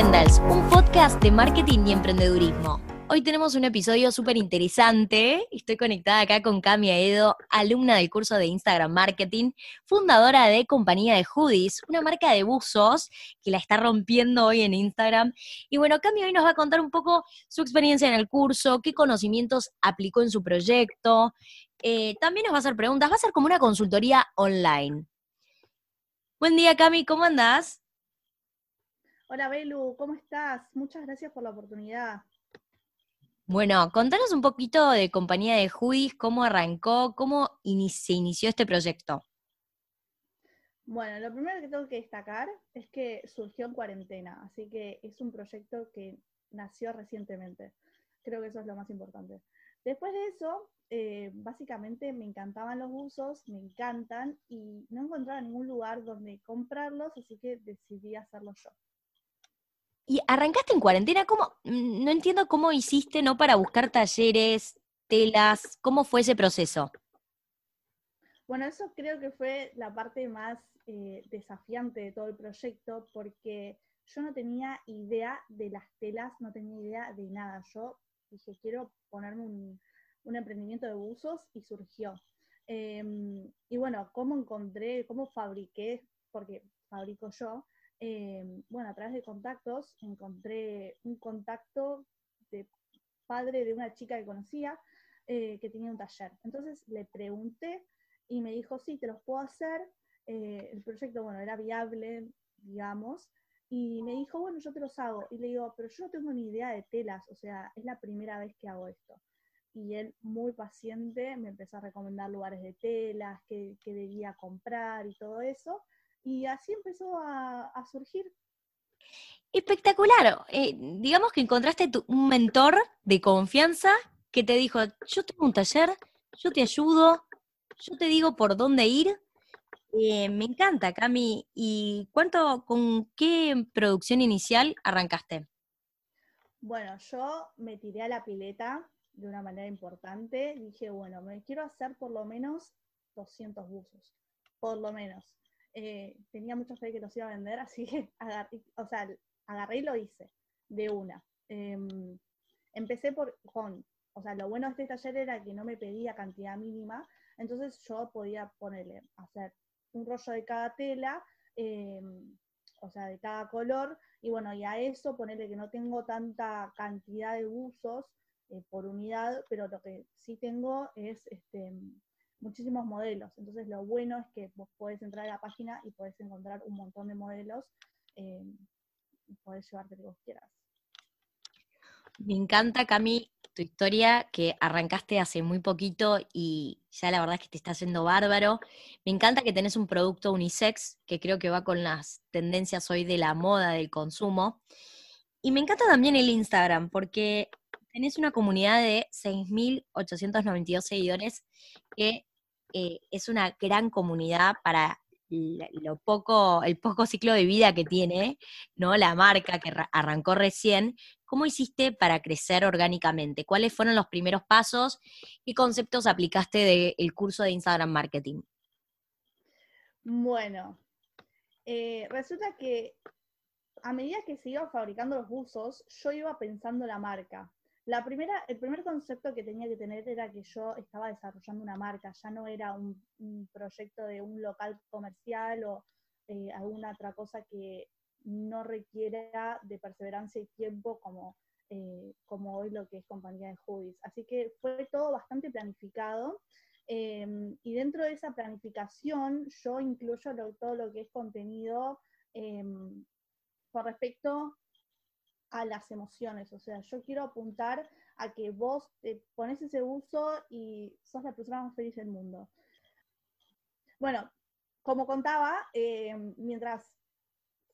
Un podcast de marketing y emprendedurismo. Hoy tenemos un episodio súper interesante. Estoy conectada acá con Cami Edo, alumna del curso de Instagram Marketing, fundadora de Compañía de Hoodies, una marca de buzos que la está rompiendo hoy en Instagram. Y bueno, Cami hoy nos va a contar un poco su experiencia en el curso, qué conocimientos aplicó en su proyecto. Eh, también nos va a hacer preguntas, va a ser como una consultoría online. Buen día, Cami, ¿cómo andás? Hola, Belu, ¿cómo estás? Muchas gracias por la oportunidad. Bueno, contanos un poquito de Compañía de Hoodies, cómo arrancó, cómo se inició este proyecto. Bueno, lo primero que tengo que destacar es que surgió en cuarentena, así que es un proyecto que nació recientemente. Creo que eso es lo más importante. Después de eso, eh, básicamente me encantaban los buzos, me encantan, y no encontraba ningún lugar donde comprarlos, así que decidí hacerlo yo. Y arrancaste en cuarentena, ¿cómo? Mm, no entiendo cómo hiciste, ¿no? Para buscar talleres, telas, ¿cómo fue ese proceso? Bueno, eso creo que fue la parte más eh, desafiante de todo el proyecto, porque yo no tenía idea de las telas, no tenía idea de nada. Yo dije, quiero ponerme un, emprendimiento de buzos y surgió. Em, y bueno, ¿cómo encontré, cómo fabriqué? Porque fabrico yo, eh, bueno, a través de contactos encontré un contacto de padre de una chica que conocía eh, que tenía un taller. Entonces le pregunté y me dijo, sí, te los puedo hacer. Eh, el proyecto, bueno, era viable, digamos, y me dijo, bueno, yo te los hago. Y le digo, pero yo no tengo ni idea de telas, o sea, es la primera vez que hago esto. Y él, muy paciente, me empezó a recomendar lugares de telas, que, que debía comprar y todo eso. Y así empezó a, surgir. Espectacular. Eh, digamos que encontraste un mentor de confianza que te dijo, yo tengo un taller, yo te ayudo, yo te digo por dónde ir. Eh, me encanta, Cami. ¿Y cuánto, con qué producción inicial arrancaste? Bueno, yo me tiré a la pileta de una manera importante. Dije, bueno, me quiero hacer por lo menos 200 buzos, por lo menos. Eh, tenía mucha fe que los iba a vender, así que agarré, o sea, agarré y lo hice de una. Em, empecé por, con, o sea, lo bueno de este taller era que no me pedía cantidad mínima, entonces yo podía ponerle, hacer un rollo de cada tela, em, o sea, de cada color, y bueno, y a eso ponerle que no tengo tanta cantidad de usos eh, por unidad, pero lo que sí tengo es este, muchísimos modelos. Entonces lo bueno es que vos podés entrar a la página y podés encontrar un montón de modelos eh, y podés llevarte lo que vos quieras. Me encanta, Cami, tu historia que arrancaste hace muy poquito y ya la verdad es que te está haciendo bárbaro. Me encanta que tenés un producto unisex que creo que va con las tendencias hoy de la moda, del consumo. Y me encanta también el Instagram porque tenés una comunidad de 6.892 seguidores que eh, es una gran comunidad para lo poco, el poco ciclo de vida que tiene, ¿no? La marca que arrancó recién. ¿Cómo hiciste para crecer orgánicamente? ¿Cuáles fueron los primeros pasos? ¿Qué conceptos aplicaste del curso de Instagram Marketing? Bueno, eh, resulta que a medida que se iban fabricando los buzos, yo iba pensando la marca. La primera, el primer concepto que tenía que tener era que yo estaba desarrollando una marca, ya no era un, proyecto de un local comercial o eh, alguna otra cosa que no requiera de perseverancia y tiempo como, eh, como hoy lo que es compañía de hoodies. Así que fue todo bastante planificado. Em, y dentro de esa planificación yo incluyo todo lo que es contenido em, con respecto a las emociones. O sea, yo quiero apuntar a que vos te pones ese uso y sos la persona más feliz del mundo. Bueno, como contaba, eh, mientras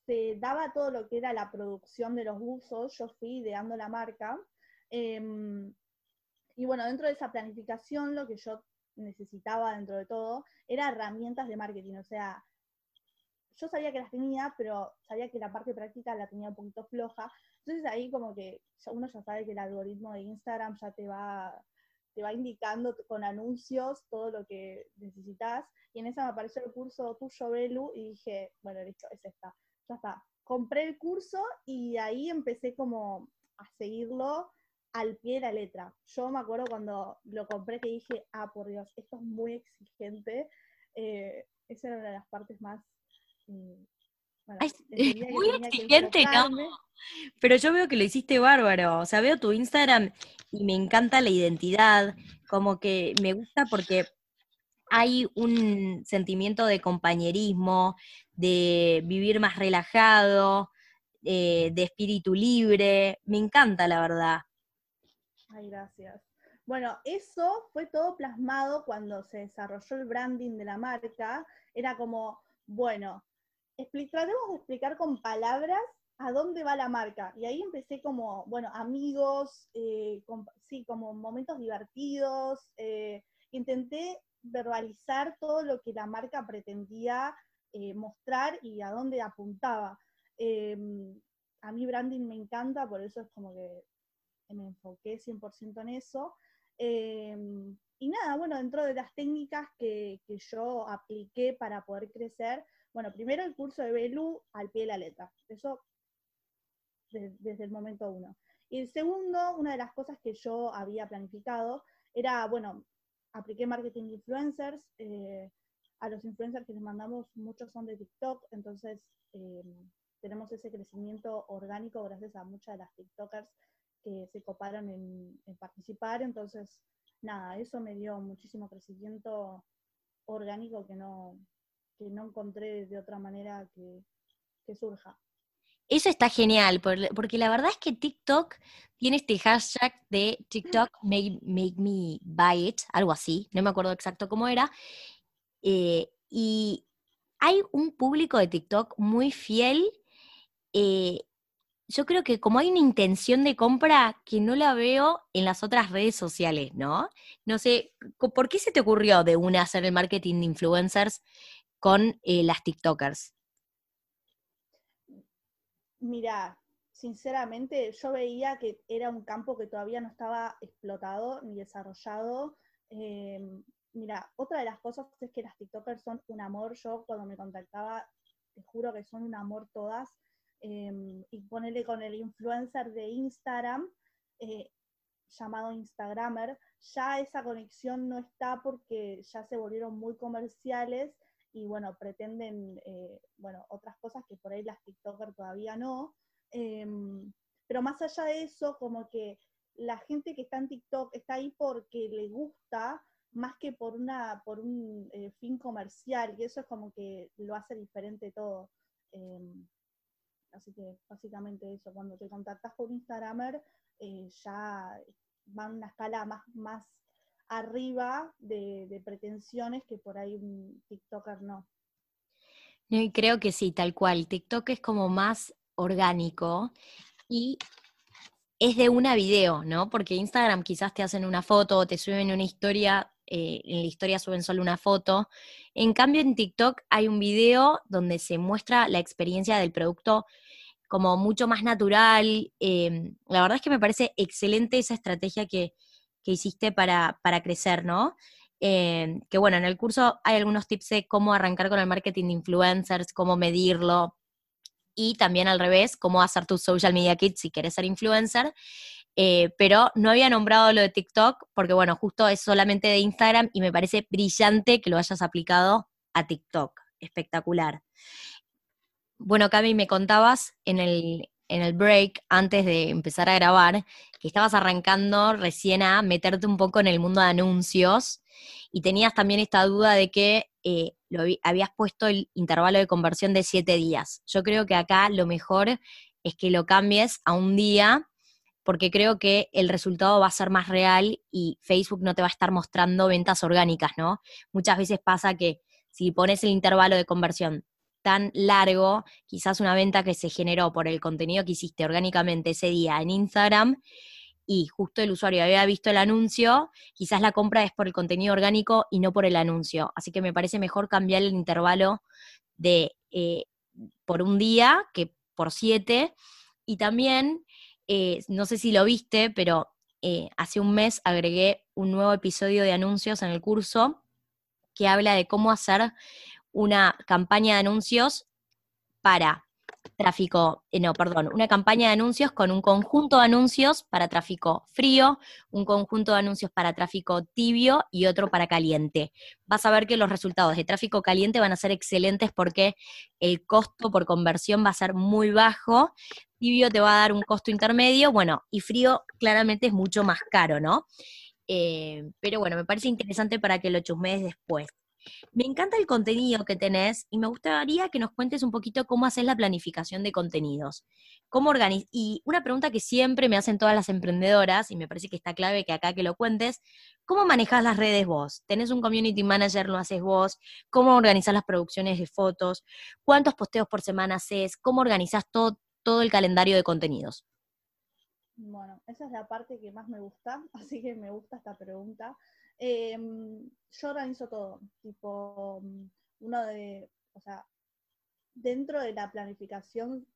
se daba todo lo que era la producción de los buzos, yo fui ideando la marca. Em, y bueno, dentro de esa planificación, lo que yo necesitaba dentro de todo era herramientas de marketing. O sea, yo sabía que las tenía, pero sabía que la parte práctica la tenía un poquito floja. Entonces ahí como que uno ya sabe que el algoritmo de Instagram ya te va, te va indicando con anuncios todo lo que necesitas. Y en esa me apareció el curso tuyo, Belu, y dije, bueno, listo, es esta. Ya está. compré el curso y ahí empecé como a seguirlo al pie de la letra. Yo me acuerdo cuando lo compré que dije, ah, por Dios, esto es muy exigente. Eh, esa era una de las partes más... Muy exigente, ¿no? Pero yo veo que lo hiciste bárbaro. O sea, veo tu Instagram y me encanta la identidad. Como que me gusta porque hay un sentimiento de compañerismo, de vivir más relajado, eh, de espíritu libre. Me encanta, la verdad. Ay, gracias. Bueno, eso fue todo plasmado cuando se desarrolló el branding de la marca. Era como, bueno, tratemos de explicar con palabras a dónde va la marca. Y ahí empecé como, bueno, amigos, eh, sí, como momentos divertidos. Eh, intenté verbalizar todo lo que la marca pretendía eh, mostrar y a dónde apuntaba. Em, a mí branding me encanta, por eso es como que me enfoqué 100% en eso. Em, y nada, bueno, dentro de las técnicas que, yo apliqué para poder crecer, bueno, primero el curso de Belu al pie de la letra, eso desde el momento uno. Y el segundo, una de las cosas que yo había planificado era, bueno, apliqué marketing influencers, eh, a los influencers que les mandamos, muchos son de TikTok, entonces em, tenemos ese crecimiento orgánico gracias a muchas de las TikTokers que se coparon en, participar, entonces nada, eso me dio muchísimo crecimiento orgánico que no, que no encontré de otra manera que, surja. Eso está genial, porque la verdad es que TikTok tiene este hashtag de TikTok make, me buy it, algo así, no me acuerdo exacto cómo era, eh, y hay un público de TikTok muy fiel eh, yo creo que como hay una intención de compra que no la veo en las otras redes sociales, ¿no? No sé, ¿por qué se te ocurrió de una hacer el marketing de influencers con eh, las TikTokers? Mira, sinceramente yo veía que era un campo que todavía no estaba explotado ni desarrollado. Em, mira, otra de las cosas es que las TikTokers son un amor. Yo cuando me contactaba, te juro que son un amor todas Em, y ponerle con el influencer de Instagram, eh, llamado Instagramer, ya esa conexión no está porque ya se volvieron muy comerciales y bueno, pretenden, eh, bueno, otras cosas que por ahí las TikTokers todavía no. Em, pero más allá de eso, como que la gente que está en TikTok está ahí porque le gusta más que por una por un eh, fin comercial y eso es como que lo hace diferente todo. Em, Así que básicamente eso, cuando te contactas con Instagramer, eh, ya va una escala más, más arriba de, pretensiones que por ahí un TikToker no. Y creo que sí, tal cual. TikTok es como más orgánico y es de una video, ¿no? Porque Instagram quizás te hacen una foto o te suben una historia, eh, en la historia suben solo una foto. En cambio, en TikTok hay un video donde se muestra la experiencia del producto como mucho más natural. Em, la verdad es que me parece excelente esa estrategia que, hiciste para, crecer, ¿no? Em, que bueno, en el curso hay algunos tips de cómo arrancar con el marketing de influencers, cómo medirlo, y también al revés, cómo hacer tu social media kit si quieres ser influencer. Eh, pero no había nombrado lo de TikTok porque, bueno, justo es solamente de Instagram y me parece brillante que lo hayas aplicado a TikTok. Espectacular. Bueno, Cami, me contabas en el, en el break, antes de empezar a grabar, que estabas arrancando recién a meterte un poco en el mundo de anuncios y tenías también esta duda de que eh, lo habías puesto el intervalo de conversión de siete días. Yo creo que acá lo mejor es que lo cambies a un día porque creo que el resultado va a ser más real y Facebook no te va a estar mostrando ventas orgánicas, ¿no? Muchas veces pasa que si pones el intervalo de conversión tan largo, quizás una venta que se generó por el contenido que hiciste orgánicamente ese día en Instagram y justo el usuario había visto el anuncio, quizás la compra es por el contenido orgánico y no por el anuncio. Así que me parece mejor cambiar el intervalo de eh, por un día que por siete. Y también, eh, no sé si lo viste, pero eh, hace un mes agregué un nuevo episodio de anuncios en el curso que habla de cómo hacer una campaña de anuncios para tráfico, eh, no, perdón, una campaña de anuncios con un conjunto de anuncios para tráfico frío, un conjunto de anuncios para tráfico tibio y otro para caliente. Vas a ver que los resultados de tráfico caliente van a ser excelentes porque el costo por conversión va a ser muy bajo, tibio te va a dar un costo intermedio, bueno, y frío claramente es mucho más caro, ¿no? Eh, pero bueno, me parece interesante para que lo chusmees después. Me encanta el contenido que tenés y me gustaría que nos cuentes un poquito cómo haces la planificación de contenidos. ¿Cómo Y una pregunta que siempre me hacen todas las emprendedoras, y me parece que está clave que acá que lo cuentes, ¿cómo manejas las redes vos? ¿Tenés un community manager, lo haces vos? ¿Cómo organizás las producciones de fotos? ¿Cuántos posteos por semana haces? ¿Cómo organizás todo, todo el calendario de contenidos? Bueno, esa es la parte que más me gusta, así que me gusta esta pregunta. Em, yo organizo todo, tipo, mm, uno de, o sea, dentro de la planificación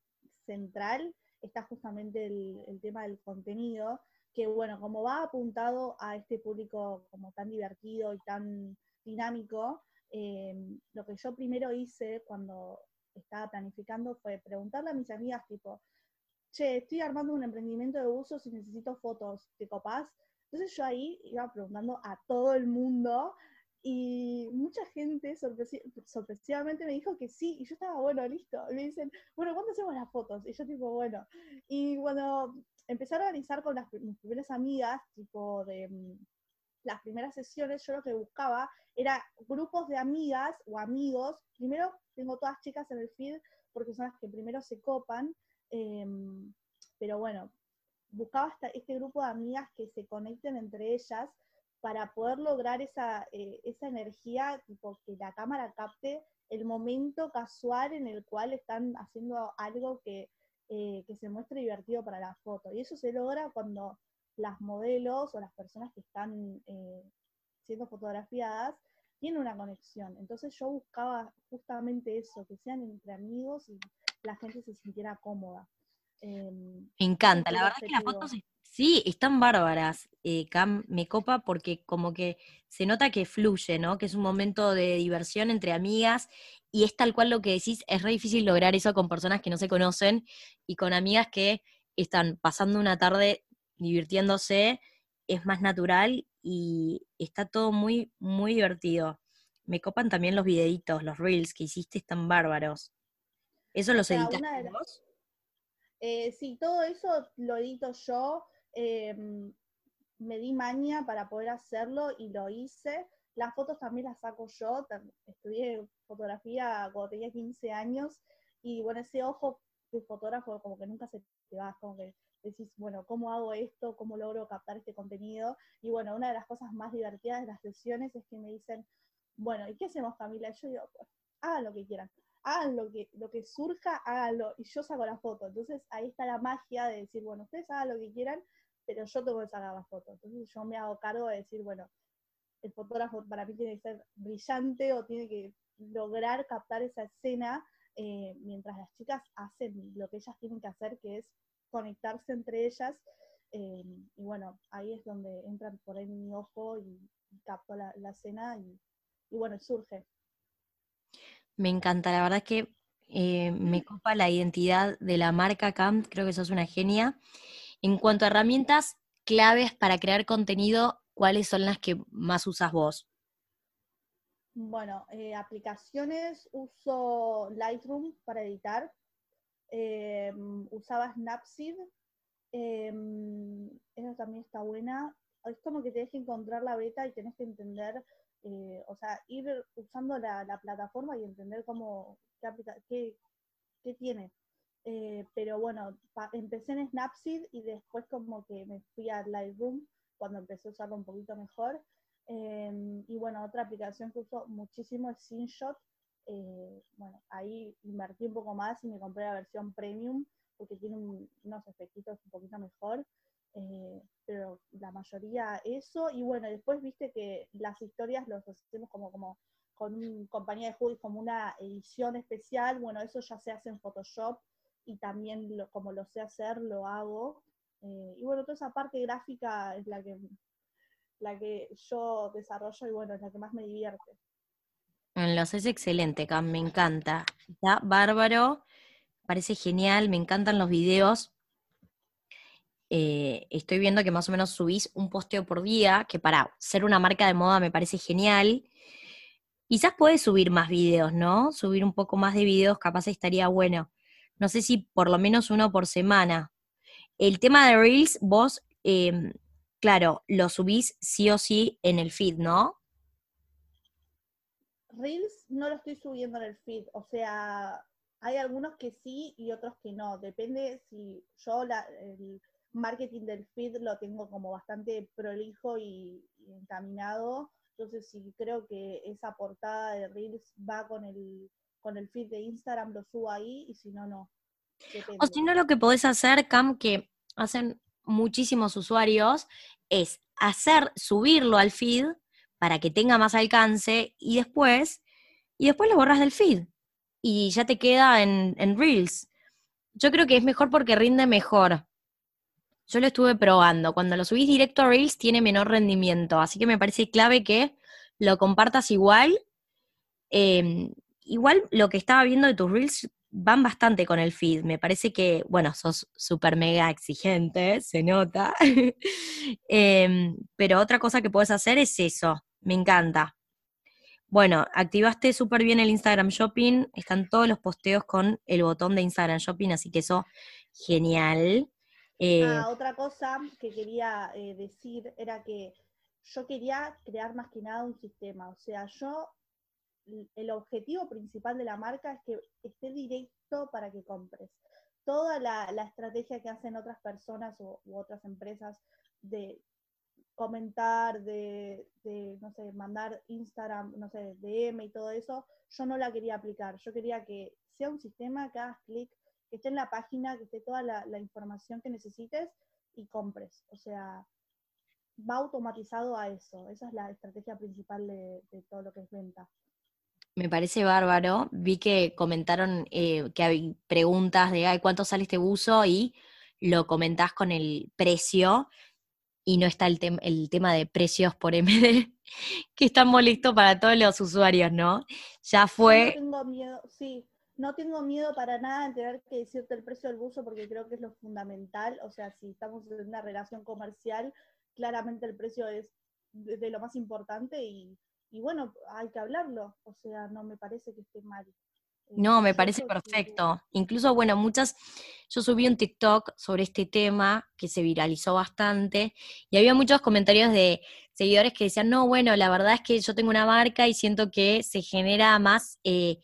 central está justamente el, tema del contenido, que bueno, como va apuntado a este público como tan divertido y tan dinámico, em, lo que yo primero hice cuando estaba planificando fue preguntarle a mis amigas tipo, che, estoy armando un emprendimiento de usos y necesito fotos, ¿te copás? Entonces yo ahí iba preguntando a todo el mundo y mucha gente sorpresivamente me dijo que sí, y yo estaba, bueno, listo. Y me dicen, bueno, ¿cuándo hacemos las fotos? Y yo tipo, bueno. Y cuando empecé a organizar con las, mis primeras amigas, tipo de mm, las primeras sesiones, yo lo que buscaba era grupos de amigas o amigos. Primero tengo todas chicas en el feed porque son las que primero se copan. Em, pero bueno, buscaba hasta este grupo de amigas que se conecten entre ellas para poder lograr esa, eh, esa energía, tipo que la cámara capte el momento casual en el cual están haciendo algo que, eh, que se muestre divertido para la foto. Y eso se logra cuando las modelos o las personas que están eh, siendo fotografiadas tienen una conexión. Entonces yo buscaba justamente eso, que sean entre amigos y la gente se sintiera cómoda. Em, me encanta, la verdad es que las fotos sí, están bárbaras, eh, Cam, me copa porque como que se nota que fluye, ¿no? Que es un momento de diversión entre amigas y es tal cual lo que decís, es re difícil lograr eso con personas que no se conocen y con amigas que están pasando una tarde divirtiéndose, es más natural y está todo muy, muy divertido. Me copan también los videitos, los reels que hiciste, están bárbaros. ¿Eso los editaste vos? Eh, sí, todo eso lo edito yo. Em, me di maña para poder hacerlo y lo hice. Las fotos también las saco yo. Estudié fotografía cuando tenía 15 años y bueno, ese ojo de fotógrafo como que nunca se te va, como que decís, bueno, ¿cómo hago esto? ¿Cómo logro captar este contenido? Y bueno, una de las cosas más divertidas de las sesiones es que me dicen, bueno, ¿y qué hacemos Camila? Y yo digo, pues, hagan lo que quieran hagan lo que, lo que surja, háganlo, y yo saco la foto. Entonces ahí está la magia de decir, bueno, ustedes hagan lo que quieran, pero yo tengo que sacar la foto. Entonces yo me hago cargo de decir, bueno, el fotógrafo para mí tiene que ser brillante o tiene que lograr captar esa escena eh, mientras las chicas hacen lo que ellas tienen que hacer, que es conectarse entre ellas. Eh, y bueno, ahí es donde entra por ahí mi ojo y, capto la, escena y, y bueno, surge. Me encanta, la verdad es que eh, me copa la identidad de la marca Camp, creo que sos una genia. En cuanto a herramientas claves para crear contenido, ¿cuáles son las que más usas vos? Bueno, eh, aplicaciones, uso Lightroom para editar, eh, usaba Snapseed, esa también está buena. Es como que te deja encontrar la beta y tenés que entender eh, o sea, ir usando la, plataforma y entender cómo, qué, qué, tiene. Eh, pero bueno, empecé en Snapseed y después como que me fui a Lightroom cuando empecé a usarlo un poquito mejor. Em, y bueno, otra aplicación que uso muchísimo es Synshot. Eh, bueno, ahí invertí un poco más y me compré la versión premium porque tiene unos efectitos un poquito mejor. Eh, pero la mayoría eso, y bueno, después viste que las historias los hacemos como, como con un, compañía de hoodies como una edición especial, bueno, eso ya se hace en Photoshop y también como lo sé hacer, lo hago. Eh, y bueno, toda esa parte gráfica es la que, la que yo desarrollo y bueno, es la que más me divierte. Lo haces excelente, Cam, me encanta. Está bárbaro parece genial, me encantan los videos. Eh, estoy viendo que más o menos subís un posteo por día, que para ser una marca de moda me parece genial. Quizás puedes subir más videos, ¿no? Subir un poco más de videos, capaz estaría bueno. No sé si por lo menos uno por semana. El tema de Reels, vos, em, claro, lo subís sí o sí en el feed, ¿no? Reels no lo estoy subiendo en el feed, o sea, hay algunos que sí y otros que no. Depende si yo el marketing del feed lo tengo como bastante prolijo y, encaminado. Entonces, si creo que esa portada de Reels va con el, con el feed de Instagram, lo subo ahí y si no, no. O si no, lo que podés hacer, Cam, que hacen muchísimos usuarios, es hacer, subirlo al feed para que tenga más alcance y después, y después lo borras del feed y ya te queda en, en Reels. Yo creo que es mejor porque rinde mejor. Yo lo estuve probando. Cuando lo subís directo a Reels tiene menor rendimiento, así que me parece clave que lo compartas igual. Em, igual lo que estaba viendo de tus Reels van bastante con el feed. Me parece que, bueno, sos súper mega exigente, se nota. Em, pero otra cosa que puedes hacer es eso. Me encanta. Bueno, activaste súper bien el Instagram Shopping. Están todos los posteos con el botón de Instagram Shopping, así que eso, genial. Eh, ah, otra cosa que quería eh, decir era que yo quería crear más que nada un sistema. O sea, yo el objetivo principal de la marca es que esté directo para que compres. Toda la, estrategia que hacen otras personas u otras empresas de comentar, de, no sé, mandar Instagram, no sé, DM y todo eso, yo no la quería aplicar. Yo quería que sea un sistema que hagas clic, que esté en la página, que esté toda la, información que necesites y compres. O sea, va automatizado a eso. Esa es la estrategia principal de todo lo que es venta. Me parece bárbaro. Vi que comentaron eh, que hay preguntas de Ay, cuánto sale este buzo y lo comentás con el precio y no está el, el tema de precios por MD, que está molesto para todos los usuarios, ¿no? Ya fue... No tengo miedo, sí, no tengo miedo para nada en tener que decirte el precio del buzo porque creo que es lo fundamental. O sea, si estamos en una relación comercial, claramente el precio es de lo más importante y y bueno, hay que hablarlo, o sea, no me parece que esté mal. Eh, no, me parece perfecto. Incluso, bueno, muchas, yo subí un TikTok sobre este tema que se viralizó bastante y había muchos comentarios de seguidores que decían, no, bueno, la verdad es que yo tengo una marca y siento que se genera más eh,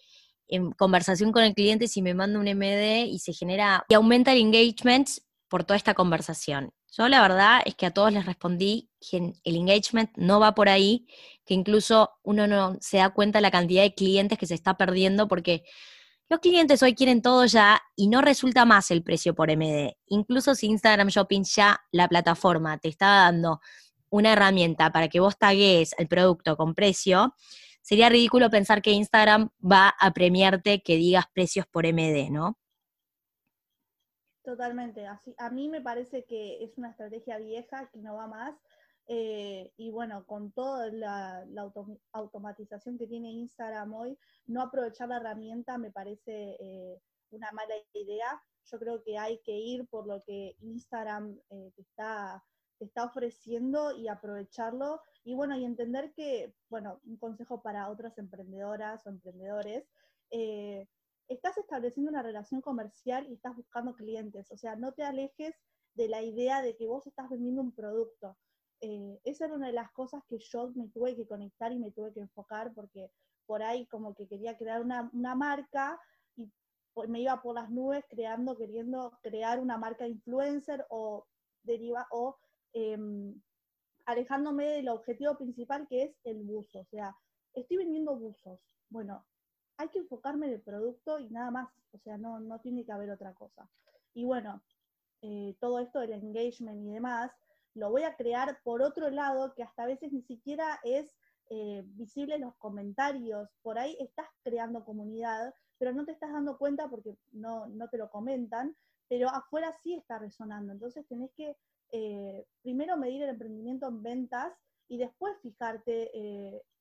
en conversación con el cliente si me manda un MD y se genera y aumenta el engagement por toda esta conversación. Yo la verdad es que a todos les respondí que el engagement no va por ahí, que incluso uno no se da cuenta de la cantidad de clientes que se está perdiendo porque los clientes hoy quieren todo ya y no resulta más el precio por MD. Incluso si Instagram Shopping ya, la plataforma, te está dando una herramienta para que vos tagues el producto con precio, sería ridículo pensar que Instagram va a premiarte que digas precios por MD, ¿no? Totalmente. A mí me parece que es una estrategia vieja que no va más. Eh, y bueno, con toda la, automatización que tiene Instagram hoy, no aprovechar la herramienta me parece eh, una mala idea. Yo creo que hay que ir por lo que Instagram eh, te, está, ofreciendo y aprovecharlo. Y bueno, y entender que, bueno, un consejo para otras emprendedoras o emprendedores, estás estableciendo una relación comercial y estás buscando clientes. O sea, no te alejes de la idea de que vos estás vendiendo un producto. Eh, esa era una de las cosas que yo me tuve que conectar y me tuve que enfocar porque por ahí como que quería crear una, marca y me iba por las nubes creando, queriendo crear una marca influencer o deriva o em, alejándome del objetivo principal que es el buzo. O sea, estoy vendiendo buzos. Bueno, hay que enfocarme en el producto y nada más, o sea, no, no tiene que haber otra cosa. Y bueno, eh, todo esto del engagement y demás, lo voy a crear por otro lado, que hasta a veces ni siquiera es eh, visible en los comentarios. Por ahí estás creando comunidad, pero no te estás dando cuenta porque no, no te lo comentan, pero afuera sí está resonando. Entonces tenés que eh, primero medir el emprendimiento en ventas y después fijarte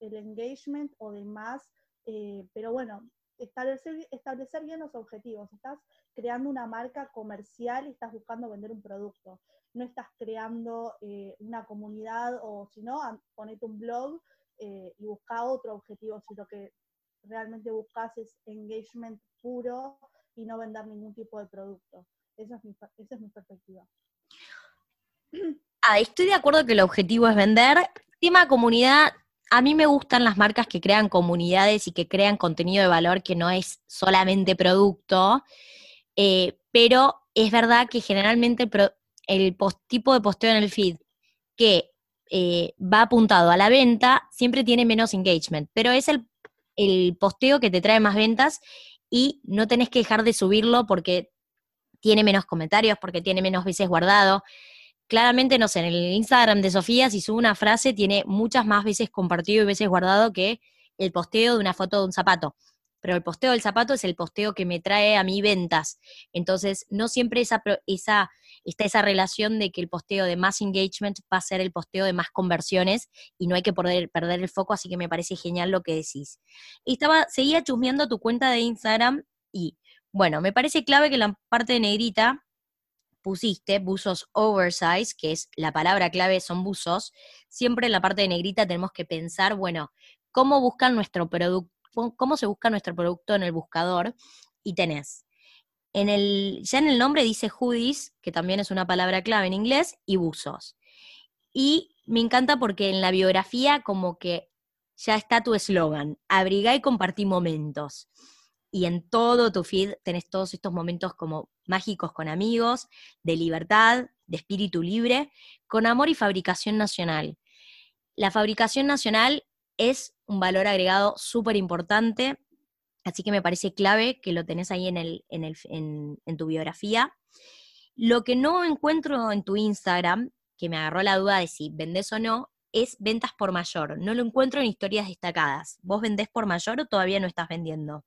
el engagement o demás eh, pero bueno, establecer, establecer bien los objetivos. Estás creando una marca comercial y estás buscando vender un producto. No estás creando eh, una comunidad o si no, ponete un blog eh, y busca otro objetivo, sino que realmente buscas es engagement puro y no vender ningún tipo de producto. Esa es mi, esa es mi perspectiva. Ah, estoy de acuerdo que el objetivo es vender. Tema comunidad, a mí me gustan las marcas que crean comunidades y que crean contenido de valor que no es solamente producto, eh, pero es verdad que generalmente el, tipo de posteo en el feed que eh, va apuntado a la venta siempre tiene menos engagement, pero es el, el posteo que te trae más ventas y no tenés que dejar de subirlo porque tiene menos comentarios, porque tiene menos veces guardado claramente, no sé, en el Instagram de Sofía, si sube una frase, tiene muchas más veces compartido y veces guardado que el posteo de una foto de un zapato. Pero el posteo del zapato es el posteo que me trae a mí ventas. Entonces, no siempre esa, está esa relación de que el posteo de más engagement va a ser el posteo de más conversiones y no hay que perder, perder el foco, así que me parece genial lo que decís. Estaba, seguía chusmeando tu cuenta de Instagram y, bueno, me parece clave que la parte de negrita pusiste buzos oversize, que es la palabra clave, son buzos, siempre en la parte de negrita tenemos que pensar, bueno, cómo buscan nuestro producto, cómo se busca nuestro producto en el buscador, y tenés. En el, ya en el nombre dice hoodies, que también es una palabra clave en inglés, y buzos. Y me encanta porque en la biografía como que ya está tu eslogan, abriga y compartí momentos y en todo tu feed tenés todos estos momentos como mágicos con amigos, de libertad, de espíritu libre, con amor y fabricación nacional. La fabricación nacional es un valor agregado súper importante, así que me parece clave que lo tenés ahí en, el, en, el, en, tu biografía. Lo que no encuentro en tu Instagram, que me agarró la duda de si vendés o no, es ventas por mayor. No lo encuentro en historias destacadas. ¿Vos vendés por mayor o todavía no estás vendiendo?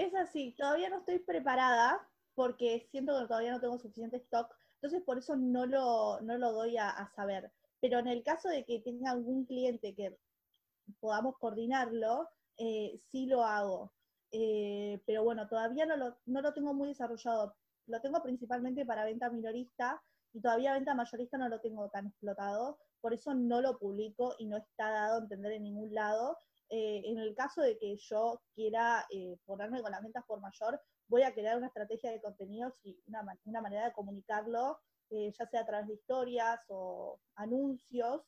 Es así, todavía no estoy preparada porque siento que todavía no tengo suficiente stock, entonces por eso no lo, no lo doy a, saber. Pero en el caso de que tenga algún cliente que podamos coordinarlo, eh, sí lo hago. Eh, pero bueno, todavía no lo, no lo tengo muy desarrollado. Lo tengo principalmente para venta minorista y todavía venta mayorista no lo tengo tan explotado. Por eso no lo publico y no está dado a entender en ningún lado. Eh, en el caso de que yo quiera eh, ponerme con las ventas por mayor, voy a crear una estrategia de contenidos y una, manera de comunicarlo, eh, ya sea a través de historias o anuncios,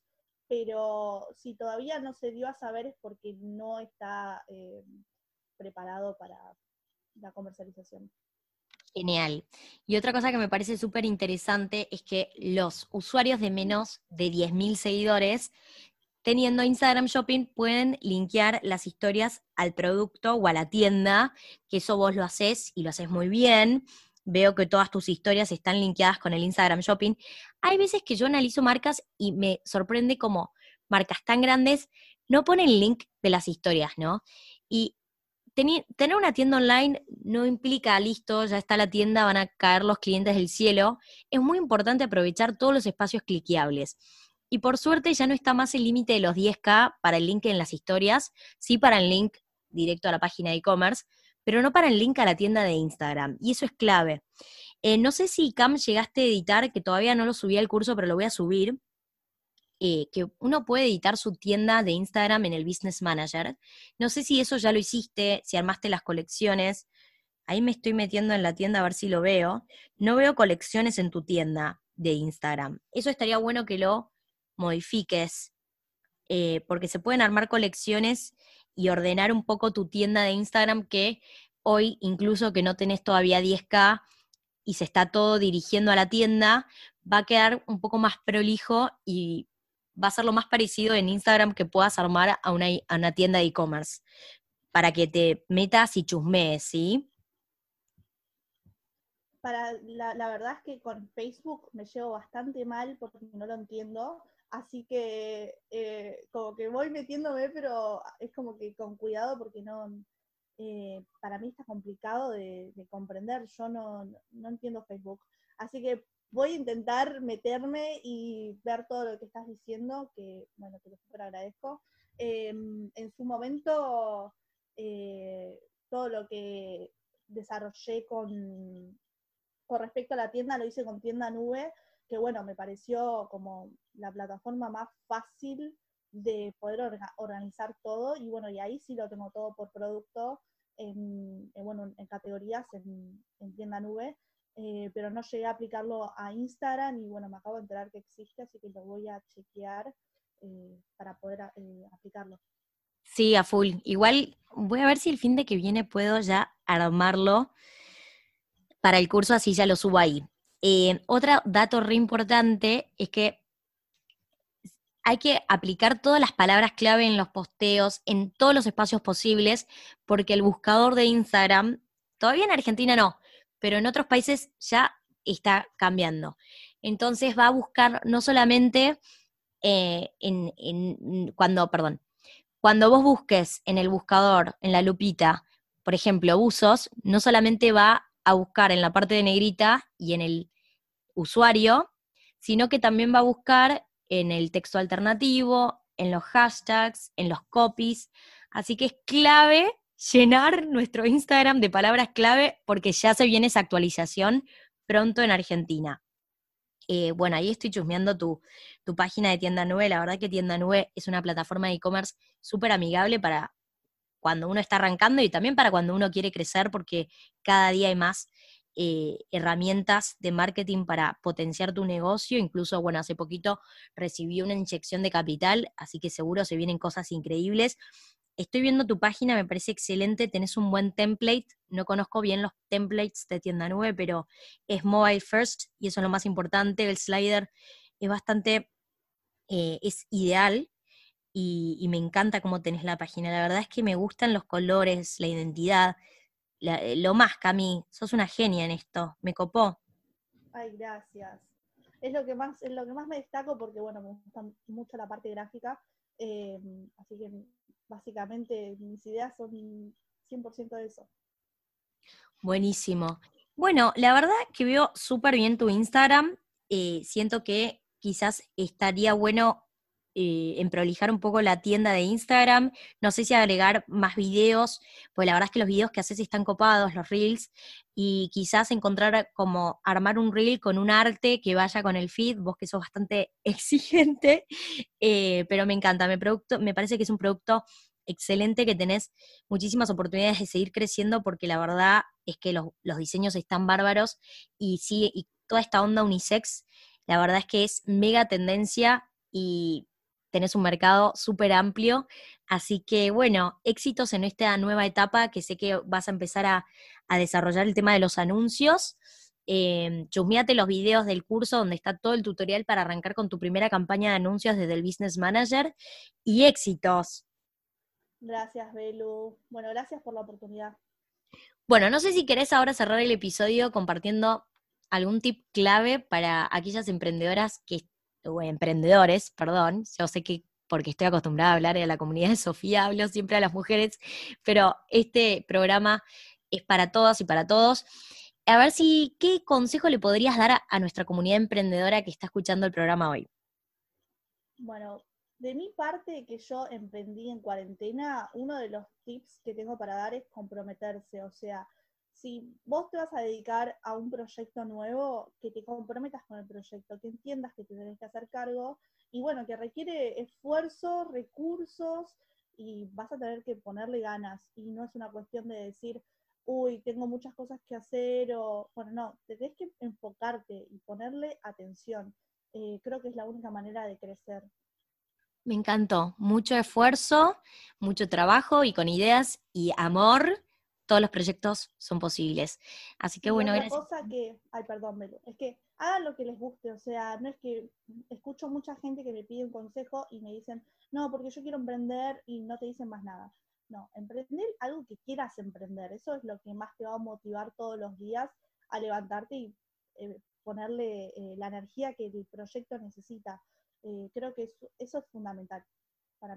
pero si todavía no se dio a saber es porque no está preparado para la comercialización. Genial. Y otra cosa que me parece súper interesante es que los usuarios de menos de 10.000 seguidores teniendo Instagram Shopping pueden linkear las historias al producto o a la tienda, que eso vos lo haces y lo haces muy bien. Veo que todas tus historias están linkeadas con el Instagram Shopping. Hay veces que yo analizo marcas y me sorprende como marcas tan grandes no ponen link de las historias, ¿no? Y tener una tienda online no implica, listo, ya está la tienda, van a caer los clientes del cielo. Es muy importante aprovechar todos los espacios cliqueables. Y por suerte ya no está más el límite de los 10K para el link en las historias, sí para el link directo a la página de e-commerce, pero no para el link a la tienda de Instagram. Y eso es clave. Eh, no sé si Cam llegaste a editar, que todavía no lo subí al curso, pero lo voy a subir. Eh, que uno puede editar su tienda de Instagram en el Business Manager. No sé si eso ya lo hiciste, si armaste las colecciones. Ahí me estoy metiendo en la tienda a ver si lo veo. No veo colecciones en tu tienda de Instagram. Eso estaría bueno que lo modifiques, eh, porque se pueden armar colecciones y ordenar un poco tu tienda de Instagram que hoy, incluso que no tenés todavía 10K y se está todo dirigiendo a la tienda, va a quedar un poco más prolijo y va a ser lo más parecido en Instagram que puedas armar a una, a una tienda de e-commerce, para que te metas y chusmees, ¿sí? Para, la, la, verdad es que con Facebook me llevo bastante mal porque no lo entiendo. Así que eh, como que voy metiéndome, pero es como que con cuidado porque no, eh, para mí está complicado de, comprender. Yo no, entiendo Facebook. Así que voy a intentar meterme y ver todo lo que estás diciendo, que bueno, te lo súper agradezco. Em, en su momento eh, todo lo que desarrollé con, con respecto a la tienda, lo hice con tienda nube, que bueno, me pareció como la plataforma más fácil de poder organizar todo y bueno, y ahí sí lo tengo todo por producto en, bueno, en categorías en, tienda nube, eh, pero no llegué a aplicarlo a Instagram y bueno, me acabo de enterar que existe, así que lo voy a chequear eh, para poder eh, aplicarlo. Sí, a full. Igual voy a ver si el fin de que viene puedo ya armarlo para el curso, así ya lo subo ahí. Otro dato re importante es que hay que aplicar todas las palabras clave en los posteos, en todos los espacios posibles, porque el buscador de Instagram, todavía en Argentina no, pero en otros países ya está cambiando. Entonces va a buscar no solamente eh, en, cuando, perdón, cuando vos busques en el buscador, en la lupita, por ejemplo, usos, no solamente va a buscar en la parte de negrita y en el usuario, sino que también va a buscar en el texto alternativo, en los hashtags, en los copies. Así que es clave llenar nuestro Instagram de palabras clave porque ya se viene esa actualización pronto en Argentina. Eh, bueno, ahí estoy chusmeando tu, tu, página de Tienda Nube. La verdad que Tienda Nube es una plataforma de e-commerce súper amigable para cuando uno está arrancando y también para cuando uno quiere crecer porque cada día hay más eh, herramientas de marketing para potenciar tu negocio. Incluso, bueno, hace poquito recibí una inyección de capital, así que seguro se vienen cosas increíbles. Estoy viendo tu página, me parece excelente, tenés un buen template. No conozco bien los templates de tienda nube, pero es mobile first y eso es lo más importante. El slider es bastante, eh, es ideal y, y me encanta cómo tenés la página. La verdad es que me gustan los colores, la identidad eh, lo más, Cami, sos una genia en esto, me copó. Ay, gracias. Es lo que más, es lo que más me destaco porque, bueno, me gusta mucho la parte gráfica, em, así que básicamente mis ideas son 100% de eso. Buenísimo. Bueno, la verdad que veo súper bien tu Instagram. Eh, siento que quizás estaría bueno eh, en prolijar un poco la tienda de Instagram. No sé si agregar más videos, pues la verdad es que los videos que haces están copados, los reels, y quizás encontrar como armar un reel con un arte que vaya con el feed, vos que sos bastante exigente, eh, pero me encanta, me, producto, me parece que es un producto excelente que tenés muchísimas oportunidades de seguir creciendo porque la verdad es que los, los diseños están bárbaros y sí, y toda esta onda unisex, la verdad es que es mega tendencia y tenés un mercado súper amplio. Así que bueno, éxitos en esta nueva etapa que sé que vas a empezar a, desarrollar el tema de los anuncios. Eh, chusmeate los videos del curso donde está todo el tutorial para arrancar con tu primera campaña de anuncios desde el Business Manager y éxitos. Gracias, Belu. Bueno, gracias por la oportunidad. Bueno, no sé si querés ahora cerrar el episodio compartiendo algún tip clave para aquellas emprendedoras que o emprendedores, perdón, yo sé que porque estoy acostumbrada a hablar a la comunidad de Sofía, hablo siempre a las mujeres, pero este programa es para todas y para todos. A ver si, ¿qué consejo le podrías dar a, a nuestra comunidad emprendedora que está escuchando el programa hoy? Bueno, de mi parte que yo emprendí en cuarentena, uno de los tips que tengo para dar es comprometerse, o sea, si vos te vas a dedicar a un proyecto nuevo, que te comprometas con el proyecto, que entiendas que te tenés que hacer cargo y bueno, que requiere esfuerzo, recursos y vas a tener que ponerle ganas y no es una cuestión de decir, uy, tengo muchas cosas que hacer o, bueno, no, tenés que enfocarte y ponerle atención. Eh, creo que es la única manera de crecer. Me encantó, mucho esfuerzo, mucho trabajo y con ideas y amor todos los proyectos son posibles. Así que bueno, otra cosa que, ay, perdón, es que hagan lo que les guste, o sea, no es que escucho mucha gente que me pide un consejo y me dicen, no, porque yo quiero emprender y no te dicen más nada. No, emprender algo que quieras emprender, eso es lo que más te va a motivar todos los días a levantarte y eh, ponerle eh, la energía que el proyecto necesita. Eh, creo que eso es fundamental.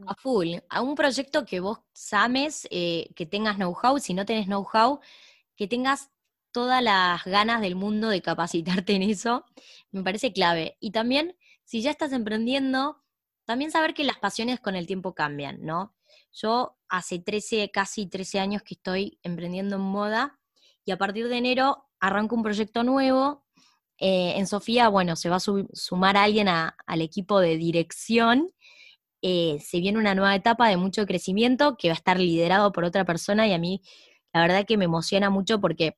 A full. A un proyecto que vos ames, eh, que tengas know-how, si no tenés know-how, que tengas todas las ganas del mundo de capacitarte en eso, me parece clave. Y también, si ya estás emprendiendo, también saber que las pasiones con el tiempo cambian, ¿no? Yo hace 13, casi 13 años que estoy emprendiendo en moda y a partir de enero arranco un proyecto nuevo. Eh, en Sofía, bueno, se va a sumar alguien al equipo de dirección. Eh, se viene una nueva etapa de mucho crecimiento que va a estar liderado por otra persona y a mí la verdad que me emociona mucho porque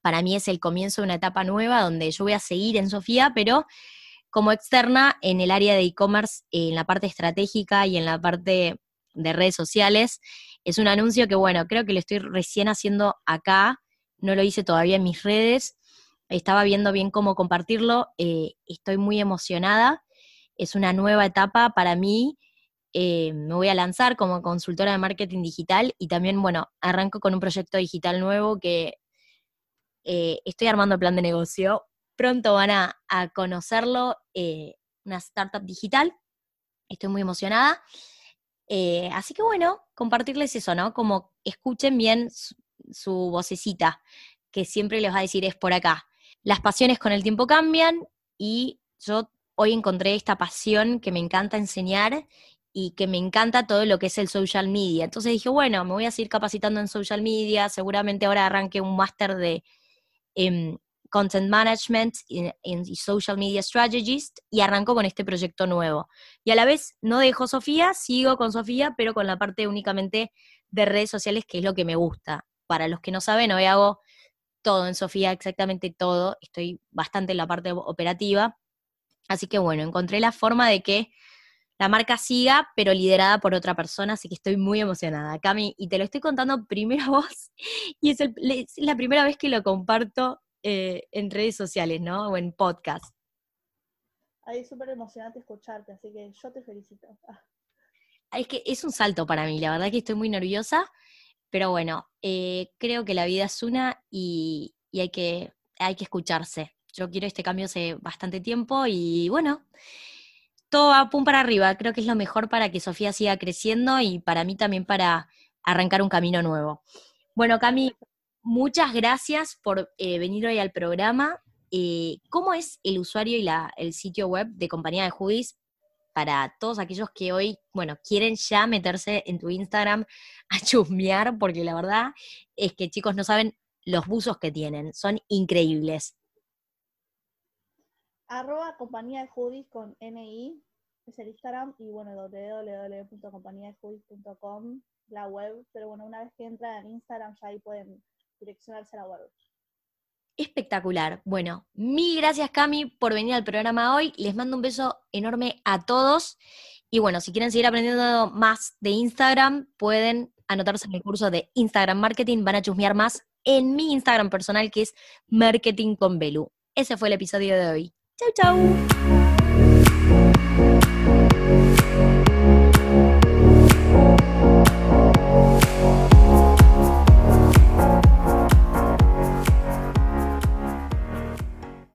para mí es el comienzo de una etapa nueva donde yo voy a seguir en Sofía, pero como externa en el área de e-commerce, en la parte estratégica y en la parte de redes sociales. Es un anuncio que, bueno, creo que lo estoy recién haciendo acá, no lo hice todavía en mis redes, estaba viendo bien cómo compartirlo, eh, estoy muy emocionada, es una nueva etapa para mí, eh, me voy a lanzar como consultora de marketing digital y también, bueno, arranco con un proyecto digital nuevo que eh, estoy armando plan de negocio, pronto van a, conocerlo, una startup digital, estoy muy emocionada. Eh, así que bueno, compartirles eso, ¿no? Como escuchen bien su, vocecita, que siempre les va a decir es por acá. Las pasiones con el tiempo cambian y yo hoy encontré esta pasión que me encanta enseñar y que me encanta todo lo que es el social media. Entonces dije, bueno, me voy a seguir capacitando en social media, seguramente ahora arranque un máster de em, Content Management y, Social Media Strategist y arranco con este proyecto nuevo. Y a la vez no dejo Sofía, sigo con Sofía, pero con la parte únicamente de redes sociales, que es lo que me gusta. Para los que no saben, hoy hago todo en Sofía, exactamente todo. Estoy bastante en la parte operativa. Así que bueno, encontré la forma de que la marca siga, pero liderada por otra persona, así que estoy muy emocionada. Cami, y te lo estoy contando primero a vos, y es, es la primera vez que lo comparto eh, en redes sociales, ¿no? O en podcast. Ahí es súper emocionante escucharte, así que yo te felicito. Es que es un salto para mí, la verdad que estoy muy nerviosa, pero bueno, eh, creo que la vida es una y, hay, que, hay que escucharse. Yo quiero este cambio hace bastante tiempo y bueno, todo va pum para arriba. Creo que es lo mejor para que Sofía siga creciendo y para mí también para arrancar un camino nuevo. Bueno, Cami, muchas gracias por eh, venir hoy al programa. Eh, ¿Cómo es el usuario y la, el sitio web de Compañía de Judis para todos aquellos que hoy, bueno, quieren ya meterse en tu Instagram a chusmear? Porque la verdad es que chicos no saben los buzos que tienen, son increíbles. Arroba compañía de Judis con NI es el Instagram y bueno, www.compañiadejudis.com la web, pero bueno, una vez que entran en Instagram ya ahí pueden direccionarse a la web. Espectacular. Bueno, mil gracias Cami por venir al programa hoy. Les mando un beso enorme a todos. Y bueno, si quieren seguir aprendiendo más de Instagram, pueden anotarse en el curso de Instagram Marketing. Van a chusmear más en mi Instagram personal que es Marketing. Ese fue el episodio de hoy. Chau, chau.